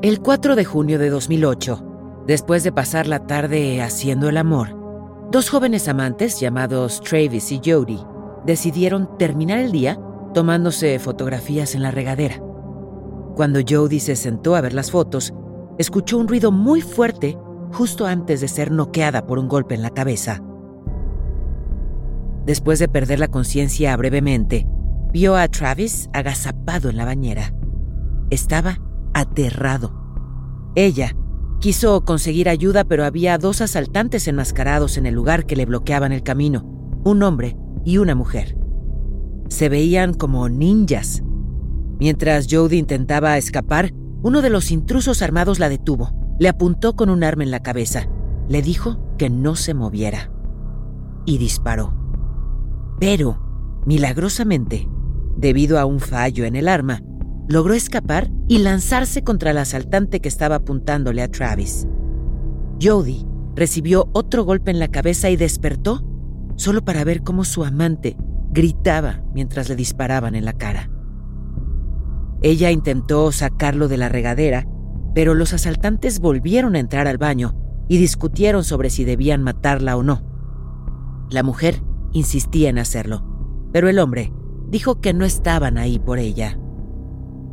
El 4 de junio de 2008, después de pasar la tarde haciendo el amor, dos jóvenes amantes llamados Travis y Jody decidieron terminar el día tomándose fotografías en la regadera. Cuando Jody se sentó a ver las fotos, escuchó un ruido muy fuerte justo antes de ser noqueada por un golpe en la cabeza. Después de perder la conciencia brevemente, vio a Travis agazapado en la bañera. Estaba aterrado. Ella quiso conseguir ayuda, pero había dos asaltantes enmascarados en el lugar que le bloqueaban el camino, un hombre y una mujer. Se veían como ninjas. Mientras Jody intentaba escapar, uno de los intrusos armados la detuvo, le apuntó con un arma en la cabeza, le dijo que no se moviera y disparó. Pero, milagrosamente, debido a un fallo en el arma, logró escapar y lanzarse contra el asaltante que estaba apuntándole a Travis. Jody recibió otro golpe en la cabeza y despertó solo para ver cómo su amante gritaba mientras le disparaban en la cara. Ella intentó sacarlo de la regadera, pero los asaltantes volvieron a entrar al baño y discutieron sobre si debían matarla o no. La mujer insistía en hacerlo, pero el hombre dijo que no estaban ahí por ella.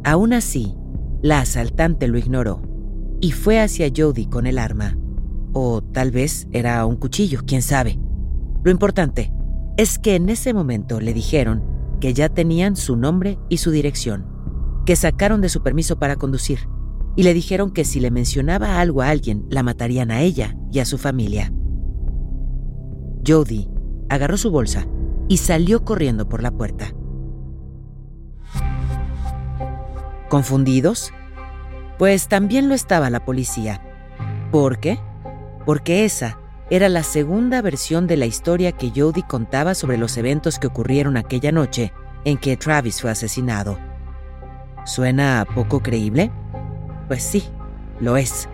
Aún así, la asaltante lo ignoró y fue hacia Jody con el arma. O tal vez era un cuchillo, quién sabe. Lo importante es que en ese momento le dijeron que ya tenían su nombre y su dirección que sacaron de su permiso para conducir y le dijeron que si le mencionaba algo a alguien, la matarían a ella y a su familia. Jody agarró su bolsa y salió corriendo por la puerta. ¿Confundidos? Pues también lo estaba la policía. ¿Por qué? Porque esa era la segunda versión de la historia que Jody contaba sobre los eventos que ocurrieron aquella noche en que Travis fue asesinado. ¿Suena poco creíble? Pues sí, lo es.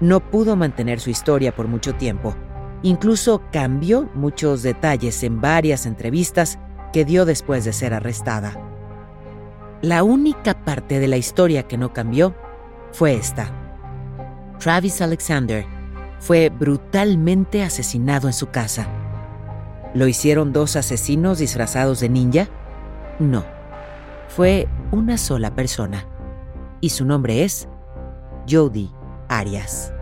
No pudo mantener su historia por mucho tiempo. Incluso cambió muchos detalles en varias entrevistas que dio después de ser arrestada. La única parte de la historia que no cambió fue esta. Travis Alexander fue brutalmente asesinado en su casa. ¿Lo hicieron dos asesinos disfrazados de ninja? No fue una sola persona, y su nombre es Jody Arias.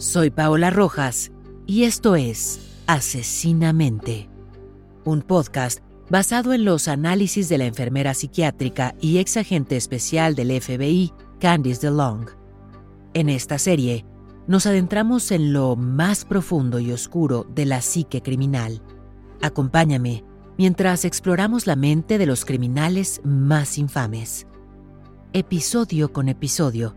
Soy Paola Rojas y esto es Asesinamente, un podcast basado en los análisis de la enfermera psiquiátrica y ex agente especial del FBI, Candice DeLong. En esta serie, nos adentramos en lo más profundo y oscuro de la psique criminal. Acompáñame mientras exploramos la mente de los criminales más infames. Episodio con episodio,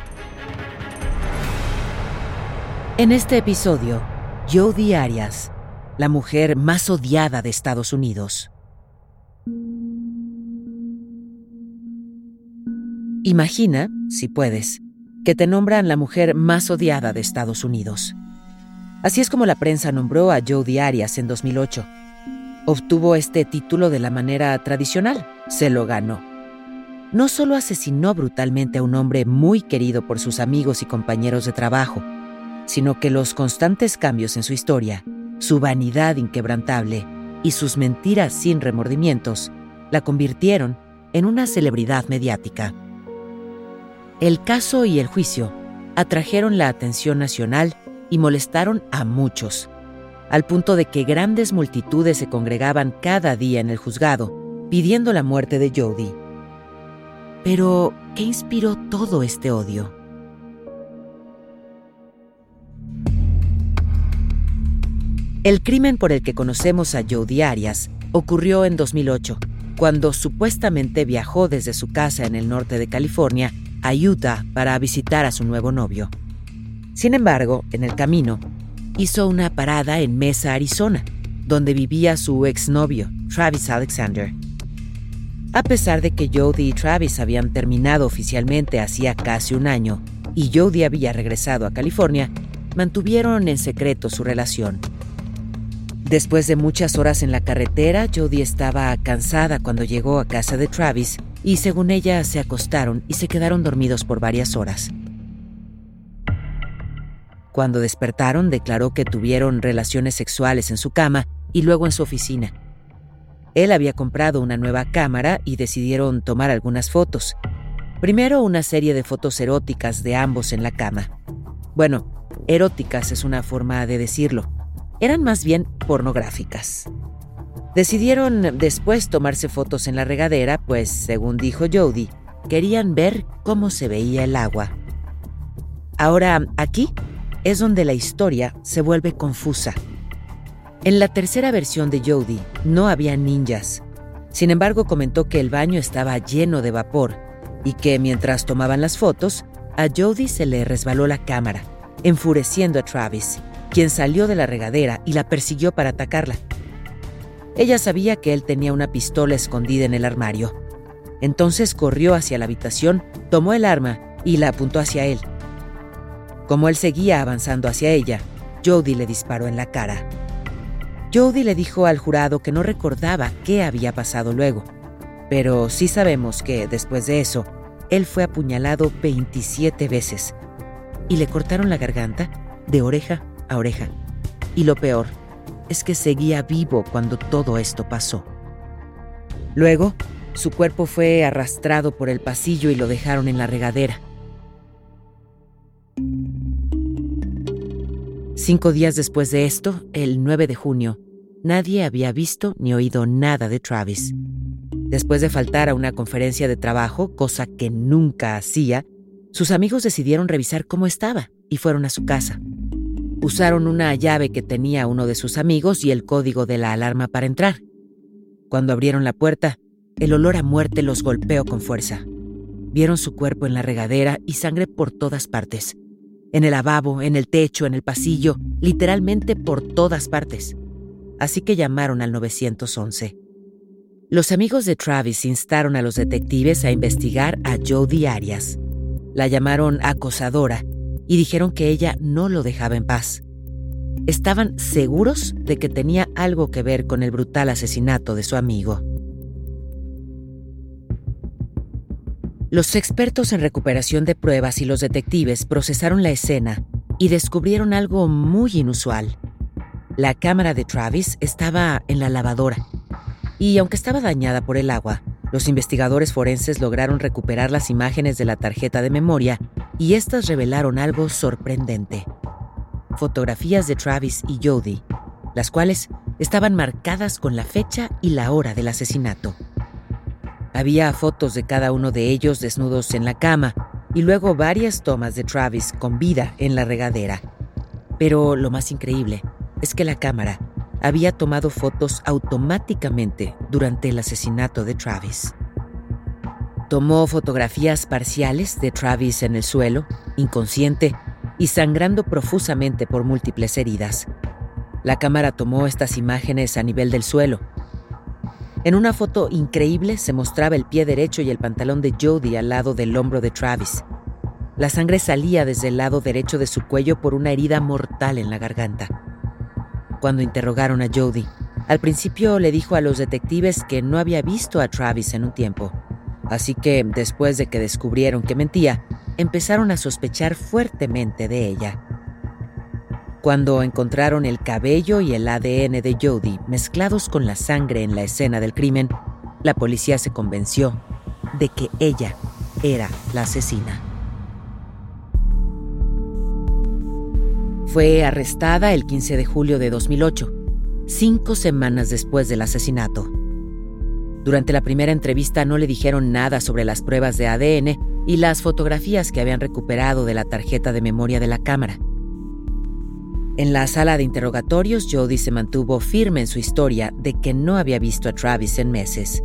En este episodio, Jodi Arias, la mujer más odiada de Estados Unidos. Imagina, si puedes, que te nombran la mujer más odiada de Estados Unidos. Así es como la prensa nombró a Jodi Arias en 2008. Obtuvo este título de la manera tradicional, se lo ganó. No solo asesinó brutalmente a un hombre muy querido por sus amigos y compañeros de trabajo, sino que los constantes cambios en su historia, su vanidad inquebrantable y sus mentiras sin remordimientos la convirtieron en una celebridad mediática. El caso y el juicio atrajeron la atención nacional y molestaron a muchos, al punto de que grandes multitudes se congregaban cada día en el juzgado pidiendo la muerte de Jody. Pero, ¿qué inspiró todo este odio? El crimen por el que conocemos a Jody Arias ocurrió en 2008, cuando supuestamente viajó desde su casa en el norte de California a Utah para visitar a su nuevo novio. Sin embargo, en el camino, hizo una parada en Mesa, Arizona, donde vivía su exnovio, Travis Alexander. A pesar de que Jody y Travis habían terminado oficialmente hacía casi un año y Jody había regresado a California, mantuvieron en secreto su relación. Después de muchas horas en la carretera, Jody estaba cansada cuando llegó a casa de Travis y según ella se acostaron y se quedaron dormidos por varias horas. Cuando despertaron, declaró que tuvieron relaciones sexuales en su cama y luego en su oficina. Él había comprado una nueva cámara y decidieron tomar algunas fotos. Primero una serie de fotos eróticas de ambos en la cama. Bueno, eróticas es una forma de decirlo. Eran más bien pornográficas. Decidieron después tomarse fotos en la regadera, pues, según dijo Jody, querían ver cómo se veía el agua. Ahora, aquí es donde la historia se vuelve confusa. En la tercera versión de Jody no había ninjas. Sin embargo, comentó que el baño estaba lleno de vapor y que mientras tomaban las fotos, a Jody se le resbaló la cámara, enfureciendo a Travis, quien salió de la regadera y la persiguió para atacarla. Ella sabía que él tenía una pistola escondida en el armario. Entonces corrió hacia la habitación, tomó el arma y la apuntó hacia él. Como él seguía avanzando hacia ella, Jody le disparó en la cara. Jody le dijo al jurado que no recordaba qué había pasado luego, pero sí sabemos que después de eso, él fue apuñalado 27 veces y le cortaron la garganta de oreja a oreja. Y lo peor es que seguía vivo cuando todo esto pasó. Luego, su cuerpo fue arrastrado por el pasillo y lo dejaron en la regadera. Cinco días después de esto, el 9 de junio, nadie había visto ni oído nada de Travis. Después de faltar a una conferencia de trabajo, cosa que nunca hacía, sus amigos decidieron revisar cómo estaba y fueron a su casa. Usaron una llave que tenía uno de sus amigos y el código de la alarma para entrar. Cuando abrieron la puerta, el olor a muerte los golpeó con fuerza. Vieron su cuerpo en la regadera y sangre por todas partes en el lavabo, en el techo, en el pasillo, literalmente por todas partes. Así que llamaron al 911. Los amigos de Travis instaron a los detectives a investigar a Jodi Arias. La llamaron acosadora y dijeron que ella no lo dejaba en paz. Estaban seguros de que tenía algo que ver con el brutal asesinato de su amigo. Los expertos en recuperación de pruebas y los detectives procesaron la escena y descubrieron algo muy inusual. La cámara de Travis estaba en la lavadora y aunque estaba dañada por el agua, los investigadores forenses lograron recuperar las imágenes de la tarjeta de memoria y estas revelaron algo sorprendente. Fotografías de Travis y Jody, las cuales estaban marcadas con la fecha y la hora del asesinato. Había fotos de cada uno de ellos desnudos en la cama y luego varias tomas de Travis con vida en la regadera. Pero lo más increíble es que la cámara había tomado fotos automáticamente durante el asesinato de Travis. Tomó fotografías parciales de Travis en el suelo, inconsciente y sangrando profusamente por múltiples heridas. La cámara tomó estas imágenes a nivel del suelo en una foto increíble se mostraba el pie derecho y el pantalón de Jody al lado del hombro de Travis. La sangre salía desde el lado derecho de su cuello por una herida mortal en la garganta. Cuando interrogaron a Jody, al principio le dijo a los detectives que no había visto a Travis en un tiempo. Así que, después de que descubrieron que mentía, empezaron a sospechar fuertemente de ella. Cuando encontraron el cabello y el ADN de Jody mezclados con la sangre en la escena del crimen, la policía se convenció de que ella era la asesina. Fue arrestada el 15 de julio de 2008, cinco semanas después del asesinato. Durante la primera entrevista no le dijeron nada sobre las pruebas de ADN y las fotografías que habían recuperado de la tarjeta de memoria de la cámara. En la sala de interrogatorios, Jody se mantuvo firme en su historia de que no había visto a Travis en meses.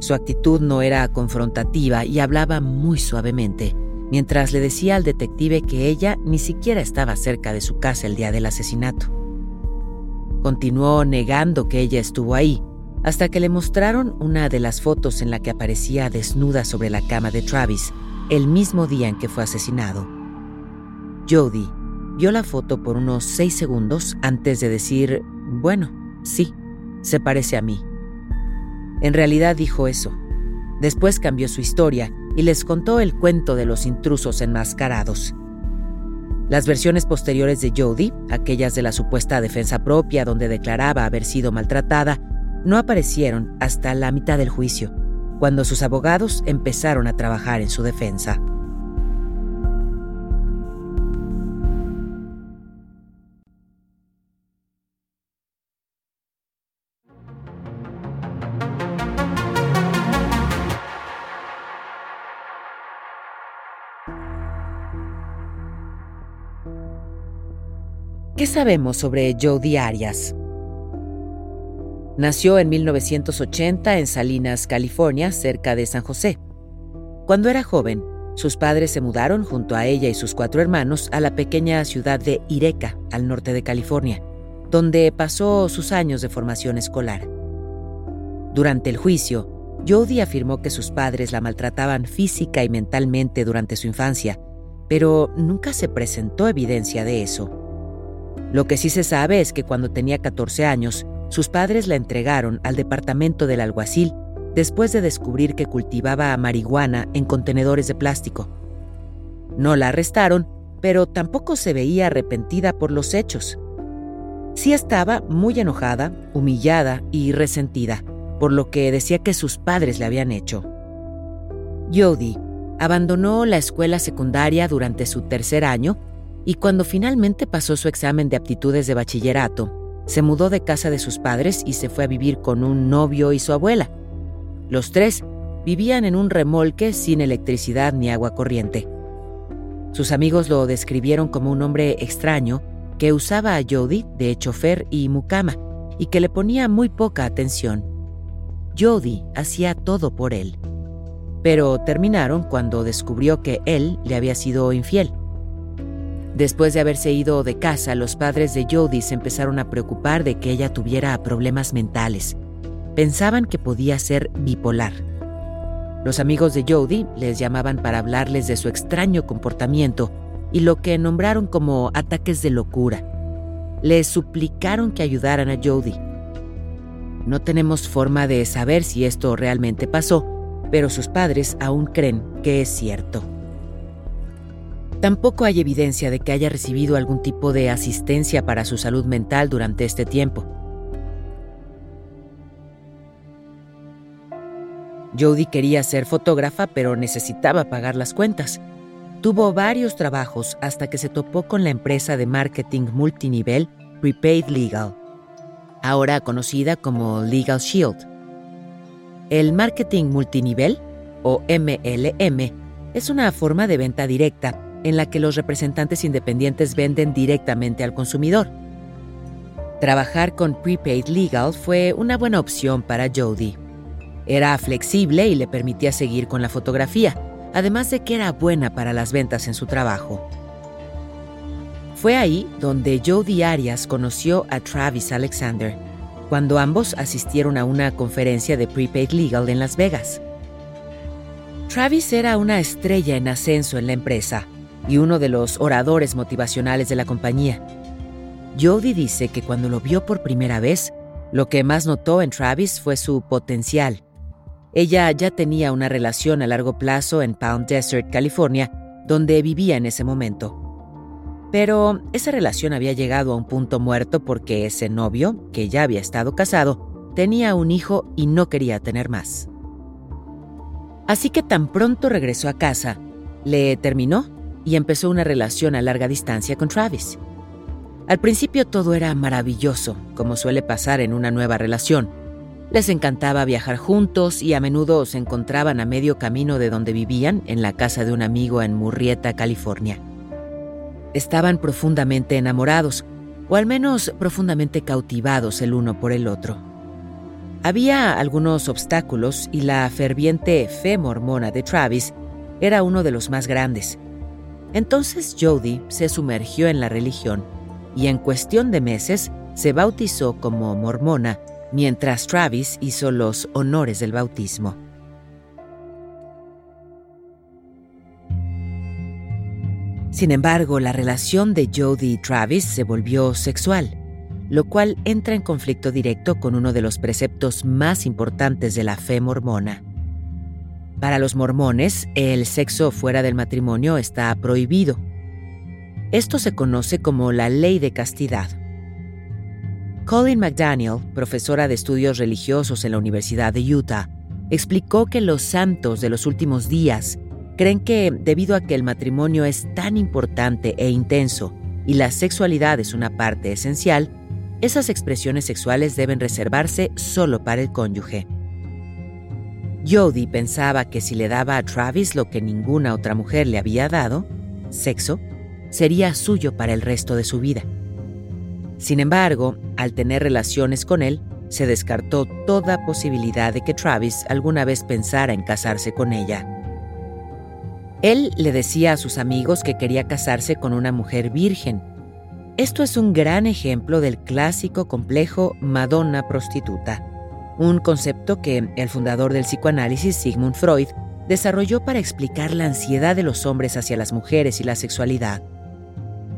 Su actitud no era confrontativa y hablaba muy suavemente, mientras le decía al detective que ella ni siquiera estaba cerca de su casa el día del asesinato. Continuó negando que ella estuvo ahí, hasta que le mostraron una de las fotos en la que aparecía desnuda sobre la cama de Travis, el mismo día en que fue asesinado. Jody vio la foto por unos seis segundos antes de decir, bueno, sí, se parece a mí. En realidad dijo eso. Después cambió su historia y les contó el cuento de los intrusos enmascarados. Las versiones posteriores de Jody, aquellas de la supuesta defensa propia donde declaraba haber sido maltratada, no aparecieron hasta la mitad del juicio, cuando sus abogados empezaron a trabajar en su defensa. ¿Qué sabemos sobre Jody Arias? Nació en 1980 en Salinas, California, cerca de San José. Cuando era joven, sus padres se mudaron junto a ella y sus cuatro hermanos a la pequeña ciudad de Ireca, al norte de California, donde pasó sus años de formación escolar. Durante el juicio, Jody afirmó que sus padres la maltrataban física y mentalmente durante su infancia, pero nunca se presentó evidencia de eso. Lo que sí se sabe es que cuando tenía 14 años, sus padres la entregaron al departamento del alguacil después de descubrir que cultivaba marihuana en contenedores de plástico. No la arrestaron, pero tampoco se veía arrepentida por los hechos. Sí estaba muy enojada, humillada y resentida, por lo que decía que sus padres le habían hecho. Jody abandonó la escuela secundaria durante su tercer año y cuando finalmente pasó su examen de aptitudes de bachillerato, se mudó de casa de sus padres y se fue a vivir con un novio y su abuela. Los tres vivían en un remolque sin electricidad ni agua corriente. Sus amigos lo describieron como un hombre extraño que usaba a Jody de chofer y mucama y que le ponía muy poca atención. Jody hacía todo por él. Pero terminaron cuando descubrió que él le había sido infiel. Después de haberse ido de casa, los padres de Jody se empezaron a preocupar de que ella tuviera problemas mentales. Pensaban que podía ser bipolar. Los amigos de Jody les llamaban para hablarles de su extraño comportamiento y lo que nombraron como ataques de locura. Les suplicaron que ayudaran a Jody. No tenemos forma de saber si esto realmente pasó, pero sus padres aún creen que es cierto. Tampoco hay evidencia de que haya recibido algún tipo de asistencia para su salud mental durante este tiempo. Jody quería ser fotógrafa, pero necesitaba pagar las cuentas. Tuvo varios trabajos hasta que se topó con la empresa de marketing multinivel Prepaid Legal, ahora conocida como Legal Shield. El marketing multinivel, o MLM, es una forma de venta directa en la que los representantes independientes venden directamente al consumidor. Trabajar con Prepaid Legal fue una buena opción para Jody. Era flexible y le permitía seguir con la fotografía, además de que era buena para las ventas en su trabajo. Fue ahí donde Jody Arias conoció a Travis Alexander, cuando ambos asistieron a una conferencia de Prepaid Legal en Las Vegas. Travis era una estrella en ascenso en la empresa y uno de los oradores motivacionales de la compañía. Jody dice que cuando lo vio por primera vez, lo que más notó en Travis fue su potencial. Ella ya tenía una relación a largo plazo en Palm Desert, California, donde vivía en ese momento. Pero esa relación había llegado a un punto muerto porque ese novio, que ya había estado casado, tenía un hijo y no quería tener más. Así que tan pronto regresó a casa, le terminó y empezó una relación a larga distancia con Travis. Al principio todo era maravilloso, como suele pasar en una nueva relación. Les encantaba viajar juntos y a menudo se encontraban a medio camino de donde vivían, en la casa de un amigo en Murrieta, California. Estaban profundamente enamorados, o al menos profundamente cautivados el uno por el otro. Había algunos obstáculos y la ferviente fe mormona de Travis era uno de los más grandes. Entonces Jody se sumergió en la religión y en cuestión de meses se bautizó como mormona mientras Travis hizo los honores del bautismo. Sin embargo, la relación de Jody y Travis se volvió sexual, lo cual entra en conflicto directo con uno de los preceptos más importantes de la fe mormona. Para los mormones, el sexo fuera del matrimonio está prohibido. Esto se conoce como la ley de castidad. Colin McDaniel, profesora de estudios religiosos en la Universidad de Utah, explicó que los santos de los últimos días creen que debido a que el matrimonio es tan importante e intenso y la sexualidad es una parte esencial, esas expresiones sexuales deben reservarse solo para el cónyuge. Jody pensaba que si le daba a Travis lo que ninguna otra mujer le había dado, sexo, sería suyo para el resto de su vida. Sin embargo, al tener relaciones con él, se descartó toda posibilidad de que Travis alguna vez pensara en casarse con ella. Él le decía a sus amigos que quería casarse con una mujer virgen. Esto es un gran ejemplo del clásico complejo Madonna prostituta, un concepto que el fundador del psicoanálisis, Sigmund Freud, desarrolló para explicar la ansiedad de los hombres hacia las mujeres y la sexualidad.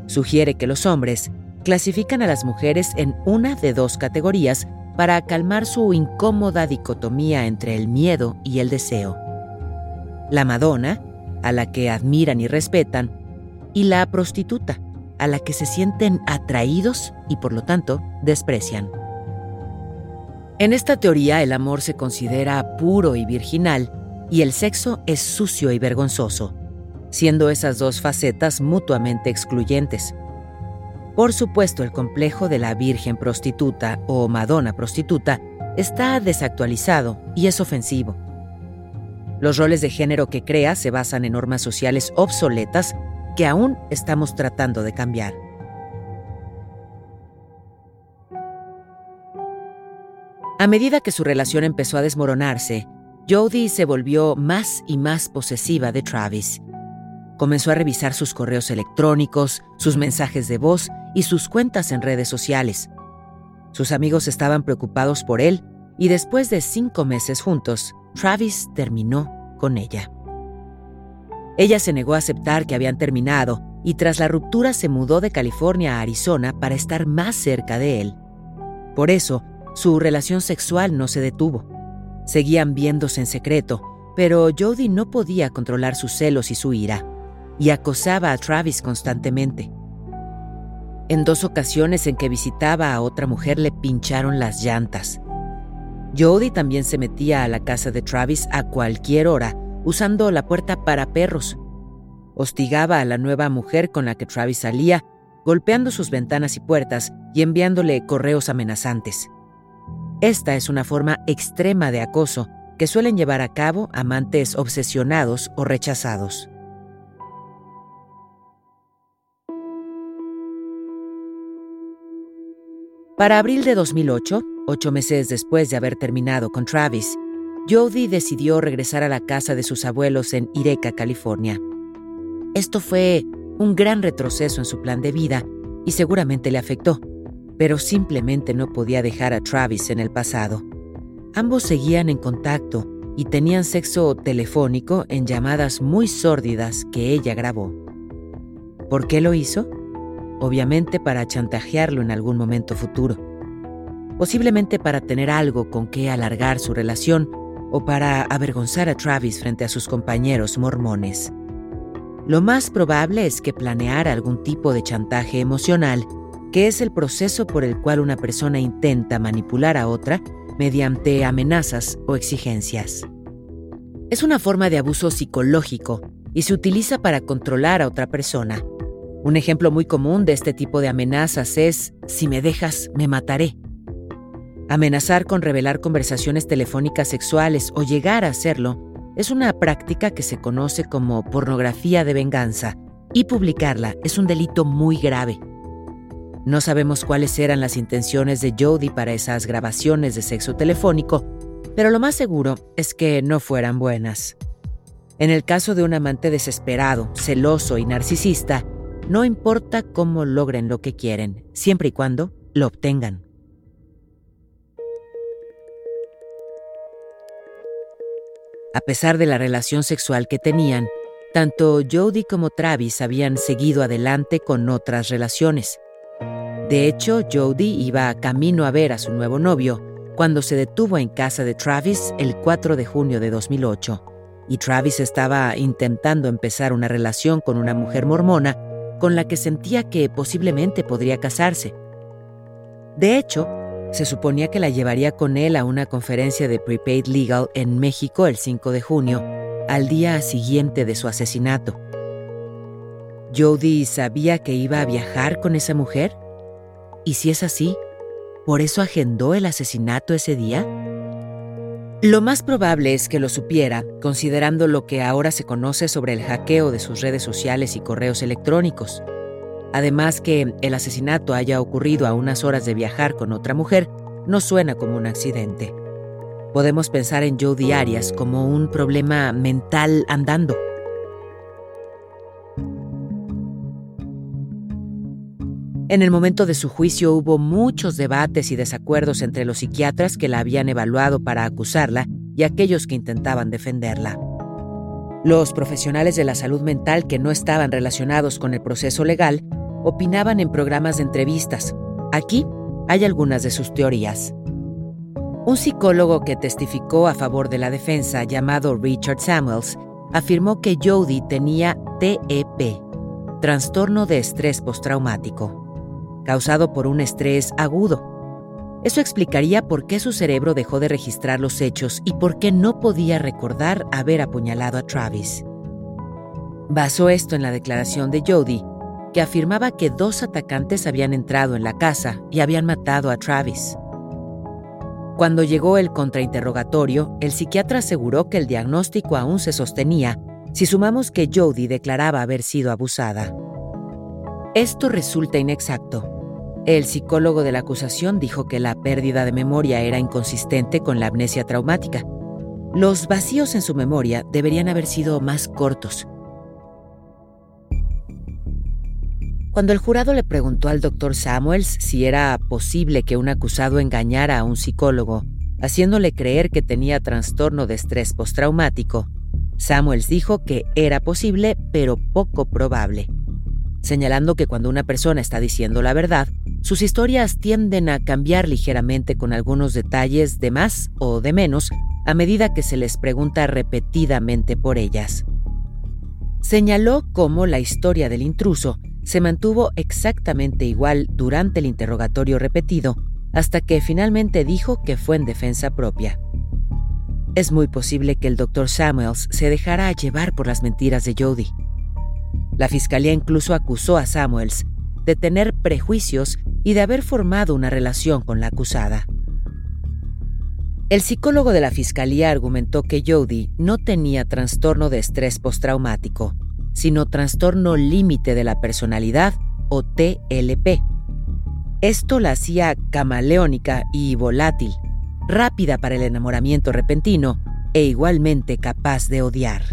Sugiere que los hombres clasifican a las mujeres en una de dos categorías para calmar su incómoda dicotomía entre el miedo y el deseo. La Madonna, a la que admiran y respetan, y la prostituta, a la que se sienten atraídos y por lo tanto desprecian. En esta teoría el amor se considera puro y virginal y el sexo es sucio y vergonzoso, siendo esas dos facetas mutuamente excluyentes. Por supuesto, el complejo de la Virgen prostituta o Madonna prostituta está desactualizado y es ofensivo. Los roles de género que crea se basan en normas sociales obsoletas que aún estamos tratando de cambiar. A medida que su relación empezó a desmoronarse, Jodie se volvió más y más posesiva de Travis. Comenzó a revisar sus correos electrónicos, sus mensajes de voz y sus cuentas en redes sociales. Sus amigos estaban preocupados por él y después de cinco meses juntos, Travis terminó con ella. Ella se negó a aceptar que habían terminado y tras la ruptura se mudó de California a Arizona para estar más cerca de él. Por eso, su relación sexual no se detuvo. Seguían viéndose en secreto, pero Jody no podía controlar sus celos y su ira, y acosaba a Travis constantemente. En dos ocasiones en que visitaba a otra mujer le pincharon las llantas. Jody también se metía a la casa de Travis a cualquier hora, usando la puerta para perros. Hostigaba a la nueva mujer con la que Travis salía, golpeando sus ventanas y puertas y enviándole correos amenazantes. Esta es una forma extrema de acoso que suelen llevar a cabo amantes obsesionados o rechazados. Para abril de 2008, ocho meses después de haber terminado con Travis, Jody decidió regresar a la casa de sus abuelos en Ireca, California. Esto fue un gran retroceso en su plan de vida y seguramente le afectó pero simplemente no podía dejar a Travis en el pasado. Ambos seguían en contacto y tenían sexo telefónico en llamadas muy sórdidas que ella grabó. ¿Por qué lo hizo? Obviamente para chantajearlo en algún momento futuro. Posiblemente para tener algo con que alargar su relación o para avergonzar a Travis frente a sus compañeros mormones. lo más probable es que planeara algún tipo de chantaje emocional, que es el proceso por el cual una persona intenta manipular a otra mediante amenazas o exigencias. Es una forma de abuso psicológico y se utiliza para controlar a otra persona. Un ejemplo muy común de este tipo de amenazas es, si me dejas, me mataré. Amenazar con revelar conversaciones telefónicas sexuales o llegar a hacerlo es una práctica que se conoce como pornografía de venganza y publicarla es un delito muy grave. No sabemos cuáles eran las intenciones de Jody para esas grabaciones de sexo telefónico, pero lo más seguro es que no fueran buenas. En el caso de un amante desesperado, celoso y narcisista, no importa cómo logren lo que quieren, siempre y cuando lo obtengan. A pesar de la relación sexual que tenían, tanto Jody como Travis habían seguido adelante con otras relaciones. De hecho, Jody iba camino a ver a su nuevo novio cuando se detuvo en casa de Travis el 4 de junio de 2008, y Travis estaba intentando empezar una relación con una mujer mormona con la que sentía que posiblemente podría casarse. De hecho, se suponía que la llevaría con él a una conferencia de Prepaid Legal en México el 5 de junio, al día siguiente de su asesinato. ¿Jody sabía que iba a viajar con esa mujer? Y si es así, ¿por eso agendó el asesinato ese día? Lo más probable es que lo supiera, considerando lo que ahora se conoce sobre el hackeo de sus redes sociales y correos electrónicos. Además que el asesinato haya ocurrido a unas horas de viajar con otra mujer no suena como un accidente. Podemos pensar en Jodi Arias como un problema mental andando. En el momento de su juicio hubo muchos debates y desacuerdos entre los psiquiatras que la habían evaluado para acusarla y aquellos que intentaban defenderla. Los profesionales de la salud mental que no estaban relacionados con el proceso legal opinaban en programas de entrevistas. Aquí hay algunas de sus teorías. Un psicólogo que testificó a favor de la defensa, llamado Richard Samuels, afirmó que Jody tenía TEP, trastorno de estrés postraumático, causado por un estrés agudo. Eso explicaría por qué su cerebro dejó de registrar los hechos y por qué no podía recordar haber apuñalado a Travis. Basó esto en la declaración de Jody que afirmaba que dos atacantes habían entrado en la casa y habían matado a Travis. Cuando llegó el contrainterrogatorio, el psiquiatra aseguró que el diagnóstico aún se sostenía si sumamos que Jody declaraba haber sido abusada. Esto resulta inexacto. El psicólogo de la acusación dijo que la pérdida de memoria era inconsistente con la amnesia traumática. Los vacíos en su memoria deberían haber sido más cortos Cuando el jurado le preguntó al doctor Samuels si era posible que un acusado engañara a un psicólogo, haciéndole creer que tenía trastorno de estrés postraumático, Samuels dijo que era posible, pero poco probable, señalando que cuando una persona está diciendo la verdad, sus historias tienden a cambiar ligeramente con algunos detalles de más o de menos a medida que se les pregunta repetidamente por ellas. Señaló cómo la historia del intruso se mantuvo exactamente igual durante el interrogatorio repetido hasta que finalmente dijo que fue en defensa propia. Es muy posible que el doctor Samuels se dejara llevar por las mentiras de Jody. La fiscalía incluso acusó a Samuels de tener prejuicios y de haber formado una relación con la acusada. El psicólogo de la fiscalía argumentó que Jody no tenía trastorno de estrés postraumático sino trastorno límite de la personalidad o TLP. Esto la hacía camaleónica y volátil, rápida para el enamoramiento repentino e igualmente capaz de odiar.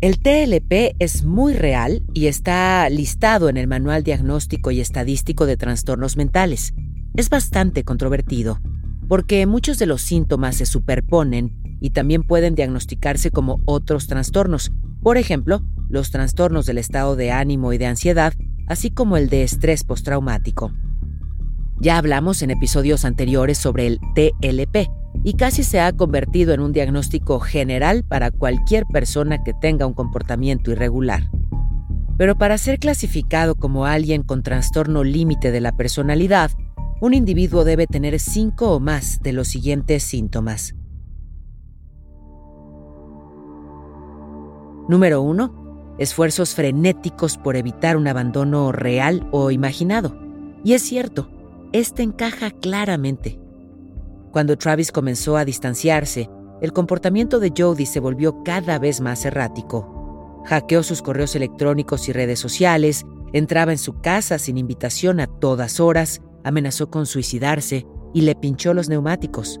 El TLP es muy real y está listado en el Manual Diagnóstico y Estadístico de Trastornos Mentales. Es bastante controvertido, porque muchos de los síntomas se superponen y también pueden diagnosticarse como otros trastornos, por ejemplo, los trastornos del estado de ánimo y de ansiedad, así como el de estrés postraumático. Ya hablamos en episodios anteriores sobre el TLP, y casi se ha convertido en un diagnóstico general para cualquier persona que tenga un comportamiento irregular. Pero para ser clasificado como alguien con trastorno límite de la personalidad, un individuo debe tener cinco o más de los siguientes síntomas. Número 1. Esfuerzos frenéticos por evitar un abandono real o imaginado. Y es cierto, este encaja claramente. Cuando Travis comenzó a distanciarse, el comportamiento de Jody se volvió cada vez más errático hackeó sus correos electrónicos y redes sociales, entraba en su casa sin invitación a todas horas, amenazó con suicidarse y le pinchó los neumáticos.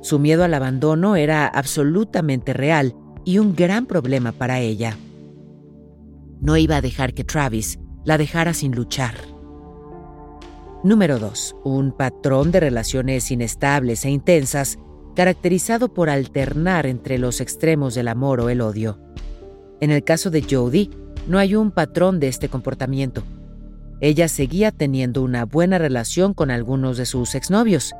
Su miedo al abandono era absolutamente real y un gran problema para ella. No iba a dejar que Travis la dejara sin luchar. Número 2. Un patrón de relaciones inestables e intensas caracterizado por alternar entre los extremos del amor o el odio. En el caso de Jodie, no hay un patrón de este comportamiento. Ella seguía teniendo una buena relación con algunos de sus exnovios.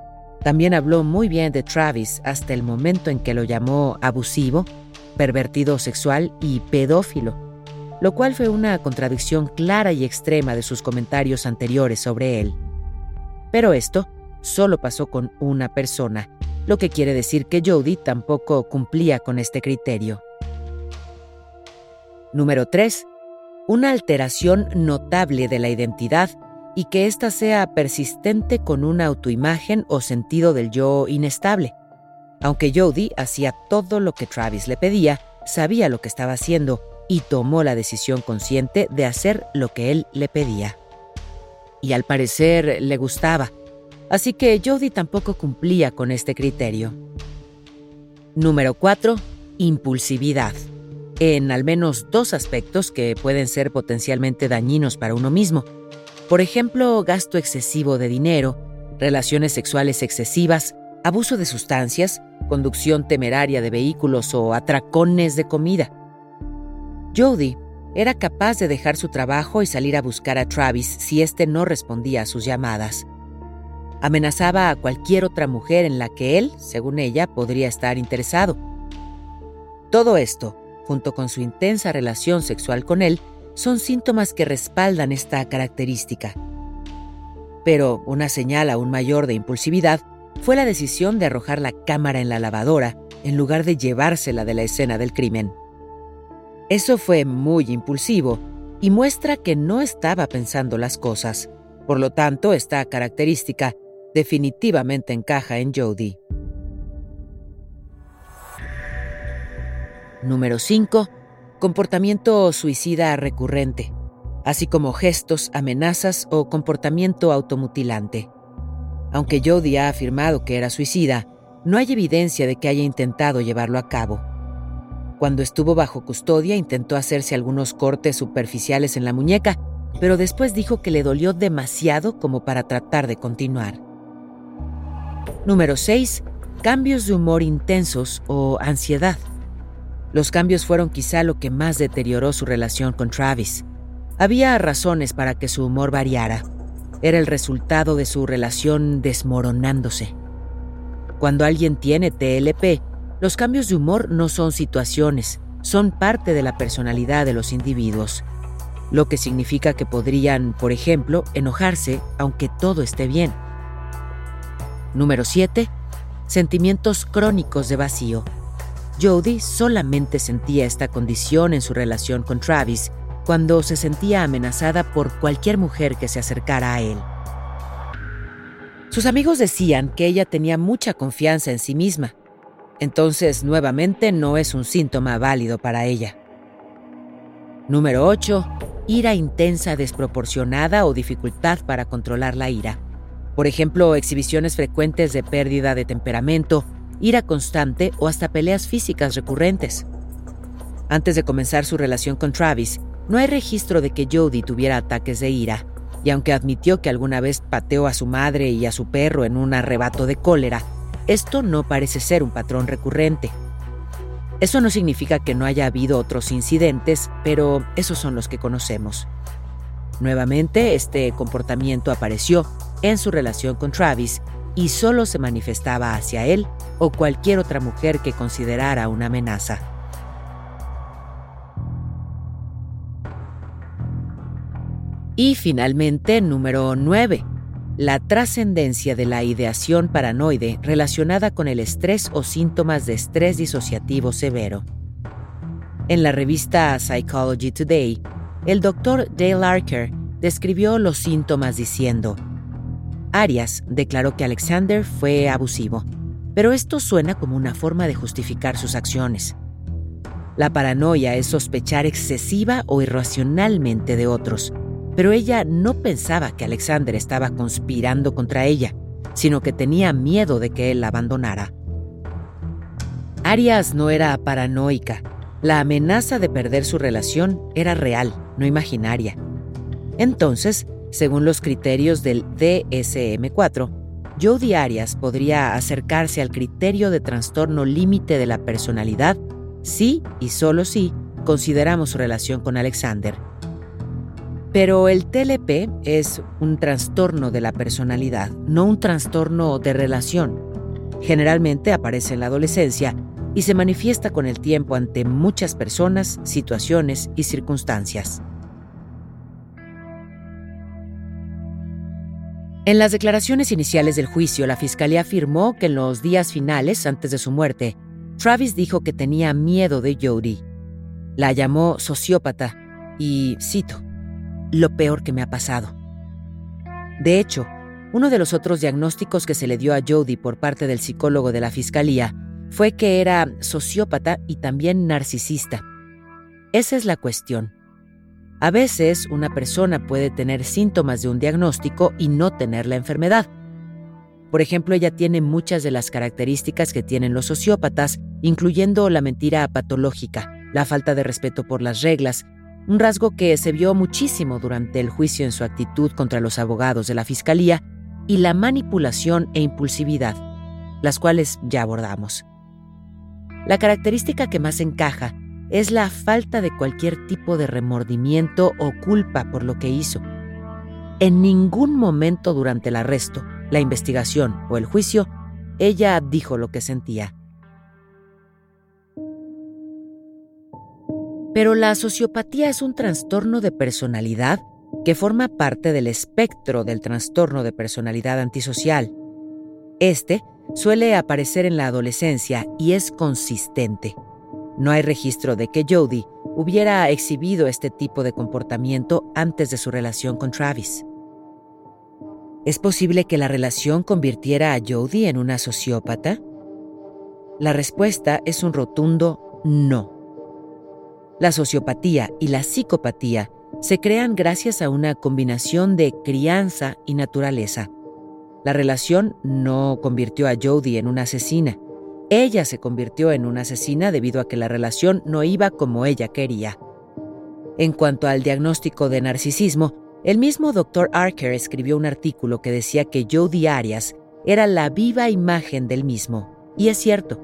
También habló muy bien de Travis hasta el momento en que lo llamó abusivo, pervertido sexual y pedófilo, lo cual fue una contradicción clara y extrema de sus comentarios anteriores sobre él. Pero esto solo pasó con una persona, lo que quiere decir que Jodie tampoco cumplía con este criterio. Número 3. Una alteración notable de la identidad y que ésta sea persistente con una autoimagen o sentido del yo inestable. Aunque Jody hacía todo lo que Travis le pedía, sabía lo que estaba haciendo y tomó la decisión consciente de hacer lo que él le pedía. Y al parecer le gustaba, así que Jody tampoco cumplía con este criterio. Número 4. Impulsividad en al menos dos aspectos que pueden ser potencialmente dañinos para uno mismo. Por ejemplo, gasto excesivo de dinero, relaciones sexuales excesivas, abuso de sustancias, conducción temeraria de vehículos o atracones de comida. Jody era capaz de dejar su trabajo y salir a buscar a Travis si éste no respondía a sus llamadas. Amenazaba a cualquier otra mujer en la que él, según ella, podría estar interesado. Todo esto junto con su intensa relación sexual con él, son síntomas que respaldan esta característica. Pero una señal aún mayor de impulsividad fue la decisión de arrojar la cámara en la lavadora en lugar de llevársela de la escena del crimen. Eso fue muy impulsivo y muestra que no estaba pensando las cosas. Por lo tanto, esta característica definitivamente encaja en Jodie. Número 5. Comportamiento suicida recurrente, así como gestos, amenazas o comportamiento automutilante. Aunque Jody ha afirmado que era suicida, no hay evidencia de que haya intentado llevarlo a cabo. Cuando estuvo bajo custodia intentó hacerse algunos cortes superficiales en la muñeca, pero después dijo que le dolió demasiado como para tratar de continuar. Número 6. Cambios de humor intensos o ansiedad. Los cambios fueron quizá lo que más deterioró su relación con Travis. Había razones para que su humor variara. Era el resultado de su relación desmoronándose. Cuando alguien tiene TLP, los cambios de humor no son situaciones, son parte de la personalidad de los individuos, lo que significa que podrían, por ejemplo, enojarse aunque todo esté bien. Número 7. Sentimientos crónicos de vacío. Jody solamente sentía esta condición en su relación con Travis cuando se sentía amenazada por cualquier mujer que se acercara a él. Sus amigos decían que ella tenía mucha confianza en sí misma, entonces nuevamente no es un síntoma válido para ella. Número 8. Ira intensa desproporcionada o dificultad para controlar la ira. Por ejemplo, exhibiciones frecuentes de pérdida de temperamento ira constante o hasta peleas físicas recurrentes. Antes de comenzar su relación con Travis, no hay registro de que Jody tuviera ataques de ira, y aunque admitió que alguna vez pateó a su madre y a su perro en un arrebato de cólera, esto no parece ser un patrón recurrente. Eso no significa que no haya habido otros incidentes, pero esos son los que conocemos. Nuevamente, este comportamiento apareció en su relación con Travis y solo se manifestaba hacia él o cualquier otra mujer que considerara una amenaza. Y finalmente, número 9. La trascendencia de la ideación paranoide relacionada con el estrés o síntomas de estrés disociativo severo. En la revista Psychology Today, el doctor Dale Archer describió los síntomas diciendo, Arias declaró que Alexander fue abusivo, pero esto suena como una forma de justificar sus acciones. La paranoia es sospechar excesiva o irracionalmente de otros, pero ella no pensaba que Alexander estaba conspirando contra ella, sino que tenía miedo de que él la abandonara. Arias no era paranoica. La amenaza de perder su relación era real, no imaginaria. Entonces, según los criterios del DSM-4, Jodi Arias podría acercarse al criterio de trastorno límite de la personalidad si y solo si consideramos su relación con Alexander pero el TLP es un trastorno de la personalidad, no un trastorno de relación. Generalmente aparece en la adolescencia y se manifiesta con el tiempo ante muchas personas, situaciones y circunstancias. En las declaraciones iniciales del juicio, la fiscalía afirmó que en los días finales, antes de su muerte, Travis dijo que tenía miedo de Jody. La llamó sociópata y, cito, lo peor que me ha pasado. De hecho, uno de los otros diagnósticos que se le dio a Jody por parte del psicólogo de la fiscalía fue que era sociópata y también narcisista. Esa es la cuestión. A veces una persona puede tener síntomas de un diagnóstico y no tener la enfermedad. Por ejemplo, ella tiene muchas de las características que tienen los sociópatas, incluyendo la mentira patológica, la falta de respeto por las reglas, un rasgo que se vio muchísimo durante el juicio en su actitud contra los abogados de la Fiscalía, y la manipulación e impulsividad, las cuales ya abordamos. La característica que más encaja es la falta de cualquier tipo de remordimiento o culpa por lo que hizo. En ningún momento durante el arresto, la investigación o el juicio, ella dijo lo que sentía. Pero la sociopatía es un trastorno de personalidad que forma parte del espectro del trastorno de personalidad antisocial. Este suele aparecer en la adolescencia y es consistente. No hay registro de que Jody hubiera exhibido este tipo de comportamiento antes de su relación con Travis. ¿Es posible que la relación convirtiera a Jody en una sociópata? La respuesta es un rotundo no. La sociopatía y la psicopatía se crean gracias a una combinación de crianza y naturaleza. La relación no convirtió a Jodie en una asesina. Ella se convirtió en una asesina debido a que la relación no iba como ella quería. En cuanto al diagnóstico de narcisismo, el mismo Dr. Archer escribió un artículo que decía que Jodie Arias era la viva imagen del mismo. Y es cierto.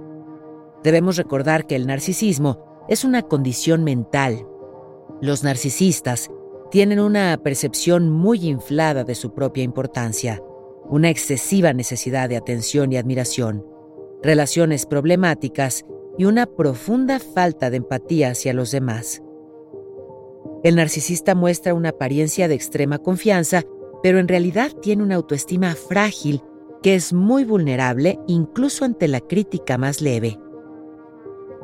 Debemos recordar que el narcisismo es una condición mental. Los narcisistas tienen una percepción muy inflada de su propia importancia, una excesiva necesidad de atención y admiración, relaciones problemáticas y una profunda falta de empatía hacia los demás. El narcisista muestra una apariencia de extrema confianza, pero en realidad tiene una autoestima frágil que es muy vulnerable incluso ante la crítica más leve.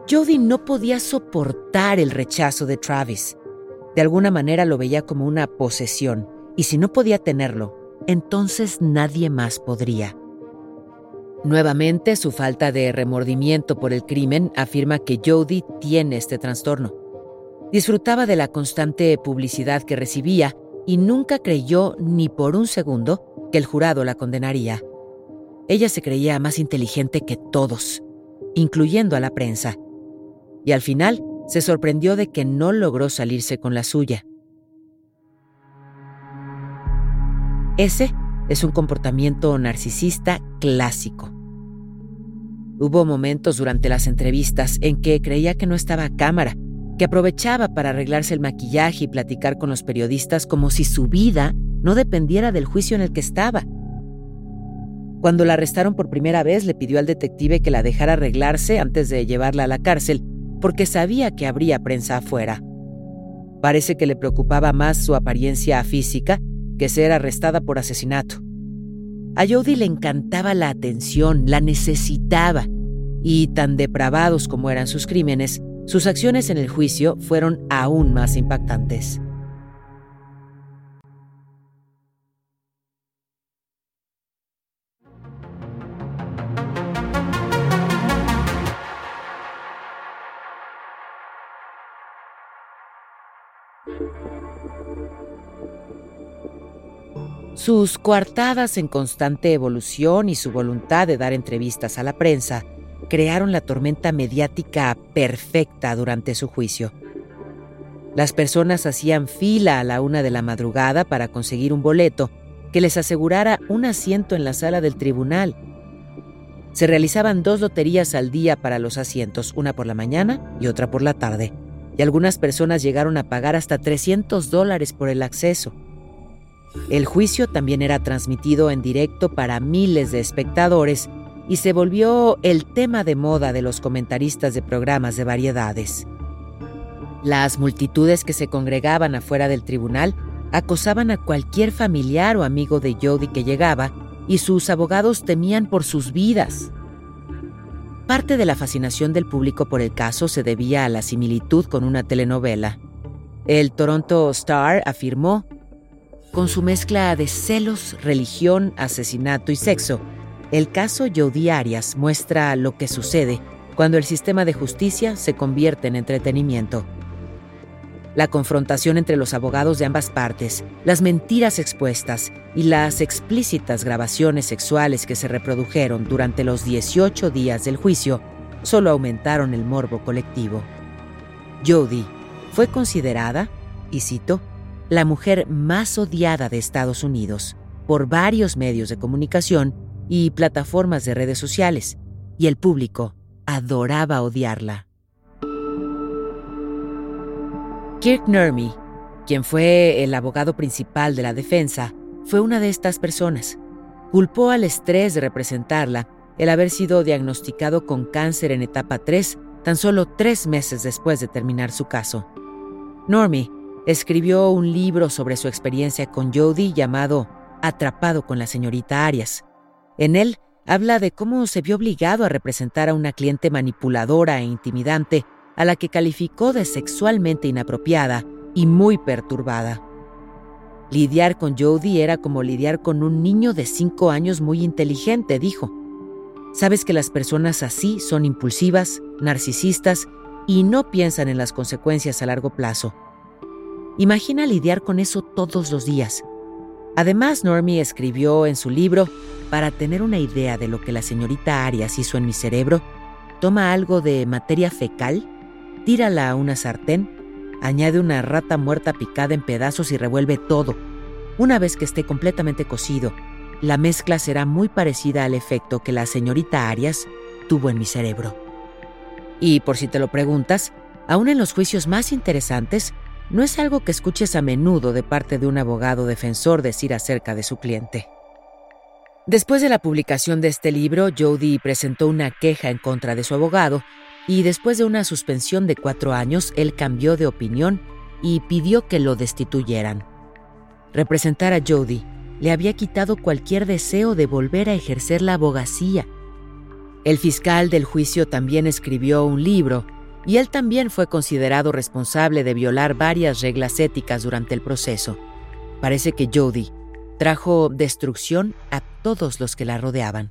Jody no podía soportar el rechazo de Travis. De alguna manera lo veía como una posesión, y si no podía tenerlo, entonces nadie más podría. Nuevamente, su falta de remordimiento por el crimen afirma que Jody tiene este trastorno. Disfrutaba de la constante publicidad que recibía y nunca creyó ni por un segundo que el jurado la condenaría. Ella se creía más inteligente que todos, incluyendo a la prensa, y al final se sorprendió de que no logró salirse con la suya. Ese es un comportamiento narcisista clásico. Hubo momentos durante las entrevistas en que creía que no estaba a cámara, que aprovechaba para arreglarse el maquillaje y platicar con los periodistas como si su vida no dependiera del juicio en el que estaba. Cuando la arrestaron por primera vez, le pidió al detective que la dejara arreglarse antes de llevarla a la cárcel, porque sabía que habría prensa afuera. Parece que le preocupaba más su apariencia física que ser arrestada por asesinato. A Jody le encantaba la atención, la necesitaba, y tan depravados como eran sus crímenes, sus acciones en el juicio fueron aún más impactantes. Sus coartadas en constante evolución y su voluntad de dar entrevistas a la prensa crearon la tormenta mediática perfecta durante su juicio. Las personas hacían fila a la una de la madrugada para conseguir un boleto que les asegurara un asiento en la sala del tribunal. Se realizaban dos loterías al día para los asientos, una por la mañana y otra por la tarde, y algunas personas llegaron a pagar hasta 300 dólares por el acceso. El juicio también era transmitido en directo para miles de espectadores y se volvió el tema de moda de los comentaristas de programas de variedades. Las multitudes que se congregaban afuera del tribunal acosaban a cualquier familiar o amigo de Jody que llegaba y sus abogados temían por sus vidas. Parte de la fascinación del público por el caso se debía a la similitud con una telenovela. El Toronto Star afirmó con su mezcla de celos, religión, asesinato y sexo, el caso Jodi Arias muestra lo que sucede cuando el sistema de justicia se convierte en entretenimiento. La confrontación entre los abogados de ambas partes, las mentiras expuestas y las explícitas grabaciones sexuales que se reprodujeron durante los 18 días del juicio solo aumentaron el morbo colectivo. Jodi fue considerada, y cito, la mujer más odiada de Estados Unidos por varios medios de comunicación y plataformas de redes sociales, y el público adoraba odiarla. Kirk Nurmi, quien fue el abogado principal de la defensa, fue una de estas personas. Culpó al estrés de representarla el haber sido diagnosticado con cáncer en etapa 3 tan solo tres meses después de terminar su caso. Normie escribió un libro sobre su experiencia con Jody llamado Atrapado con la señorita Arias. En él habla de cómo se vio obligado a representar a una cliente manipuladora e intimidante a la que calificó de sexualmente inapropiada y muy perturbada. Lidiar con Jody era como lidiar con un niño de cinco años muy inteligente, dijo. Sabes que las personas así son impulsivas, narcisistas y no piensan en las consecuencias a largo plazo. Imagina lidiar con eso todos los días. Además, Normie escribió en su libro, para tener una idea de lo que la señorita Arias hizo en mi cerebro, toma algo de materia fecal, tírala a una sartén, añade una rata muerta picada en pedazos y revuelve todo. Una vez que esté completamente cocido, la mezcla será muy parecida al efecto que la señorita Arias tuvo en mi cerebro. Y por si te lo preguntas, aún en los juicios más interesantes, no es algo que escuches a menudo de parte de un abogado defensor decir acerca de su cliente. Después de la publicación de este libro, Jody presentó una queja en contra de su abogado y después de una suspensión de cuatro años, él cambió de opinión y pidió que lo destituyeran. Representar a Jody le había quitado cualquier deseo de volver a ejercer la abogacía. El fiscal del juicio también escribió un libro y él también fue considerado responsable de violar varias reglas éticas durante el proceso. Parece que Jody trajo destrucción a todos los que la rodeaban.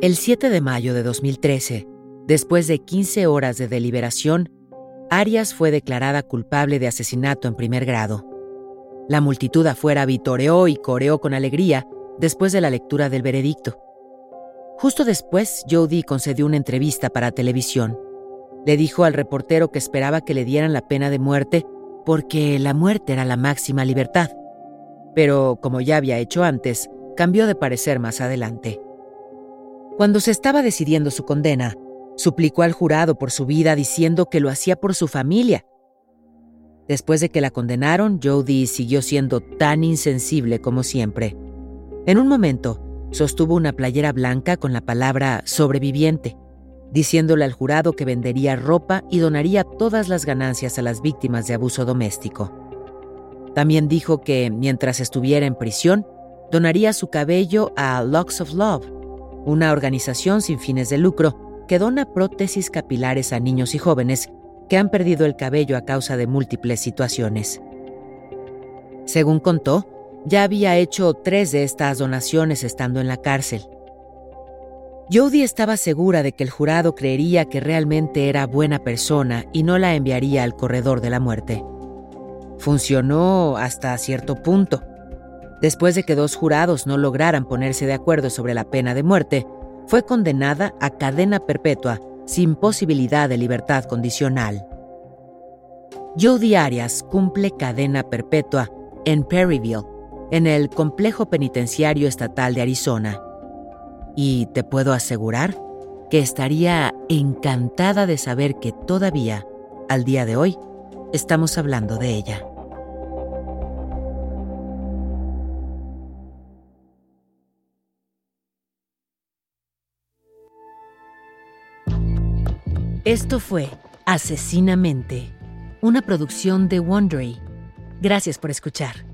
El 7 de mayo de 2013, después de 15 horas de deliberación, Arias fue declarada culpable de asesinato en primer grado. La multitud afuera vitoreó y coreó con alegría después de la lectura del veredicto. Justo después, Jody concedió una entrevista para televisión. Le dijo al reportero que esperaba que le dieran la pena de muerte porque la muerte era la máxima libertad. Pero, como ya había hecho antes, cambió de parecer más adelante. Cuando se estaba decidiendo su condena, suplicó al jurado por su vida diciendo que lo hacía por su familia. Después de que la condenaron, Jody siguió siendo tan insensible como siempre. En un momento, sostuvo una playera blanca con la palabra sobreviviente, diciéndole al jurado que vendería ropa y donaría todas las ganancias a las víctimas de abuso doméstico. También dijo que, mientras estuviera en prisión, donaría su cabello a Locks of Love, una organización sin fines de lucro que dona prótesis capilares a niños y jóvenes que han perdido el cabello a causa de múltiples situaciones. Según contó, ya había hecho tres de estas donaciones estando en la cárcel. Jodie estaba segura de que el jurado creería que realmente era buena persona y no la enviaría al corredor de la muerte. Funcionó hasta cierto punto. Después de que dos jurados no lograran ponerse de acuerdo sobre la pena de muerte, fue condenada a cadena perpetua sin posibilidad de libertad condicional. Jodie Arias cumple cadena perpetua en Perryville, en el complejo penitenciario estatal de Arizona. Y te puedo asegurar que estaría encantada de saber que todavía, al día de hoy, estamos hablando de ella. Esto fue Asesinamente, una producción de Wondery. Gracias por escuchar.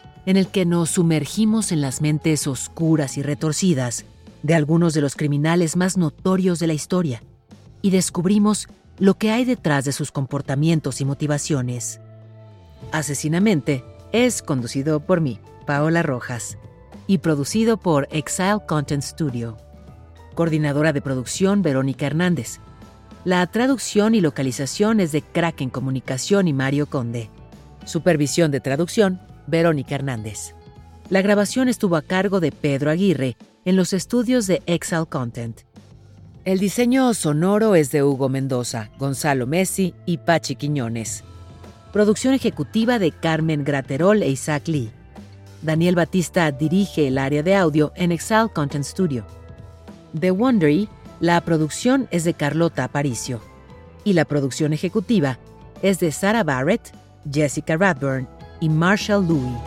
en el que nos sumergimos en las mentes oscuras y retorcidas de algunos de los criminales más notorios de la historia y descubrimos lo que hay detrás de sus comportamientos y motivaciones. Asesinamente es conducido por mí, Paola Rojas, y producido por Exile Content Studio. Coordinadora de producción Verónica Hernández. La traducción y localización es de Kraken Comunicación y Mario Conde. Supervisión de traducción, Verónica Hernández. La grabación estuvo a cargo de Pedro Aguirre en los estudios de Excel Content. El diseño sonoro es de Hugo Mendoza, Gonzalo Messi y Pachi Quiñones. Producción ejecutiva de Carmen Graterol e Isaac Lee. Daniel Batista dirige el área de audio en Excel Content Studio. The Wondery la producción es de Carlota Aparicio y la producción ejecutiva es de Sarah Barrett, Jessica Radburn y Marshall Louis.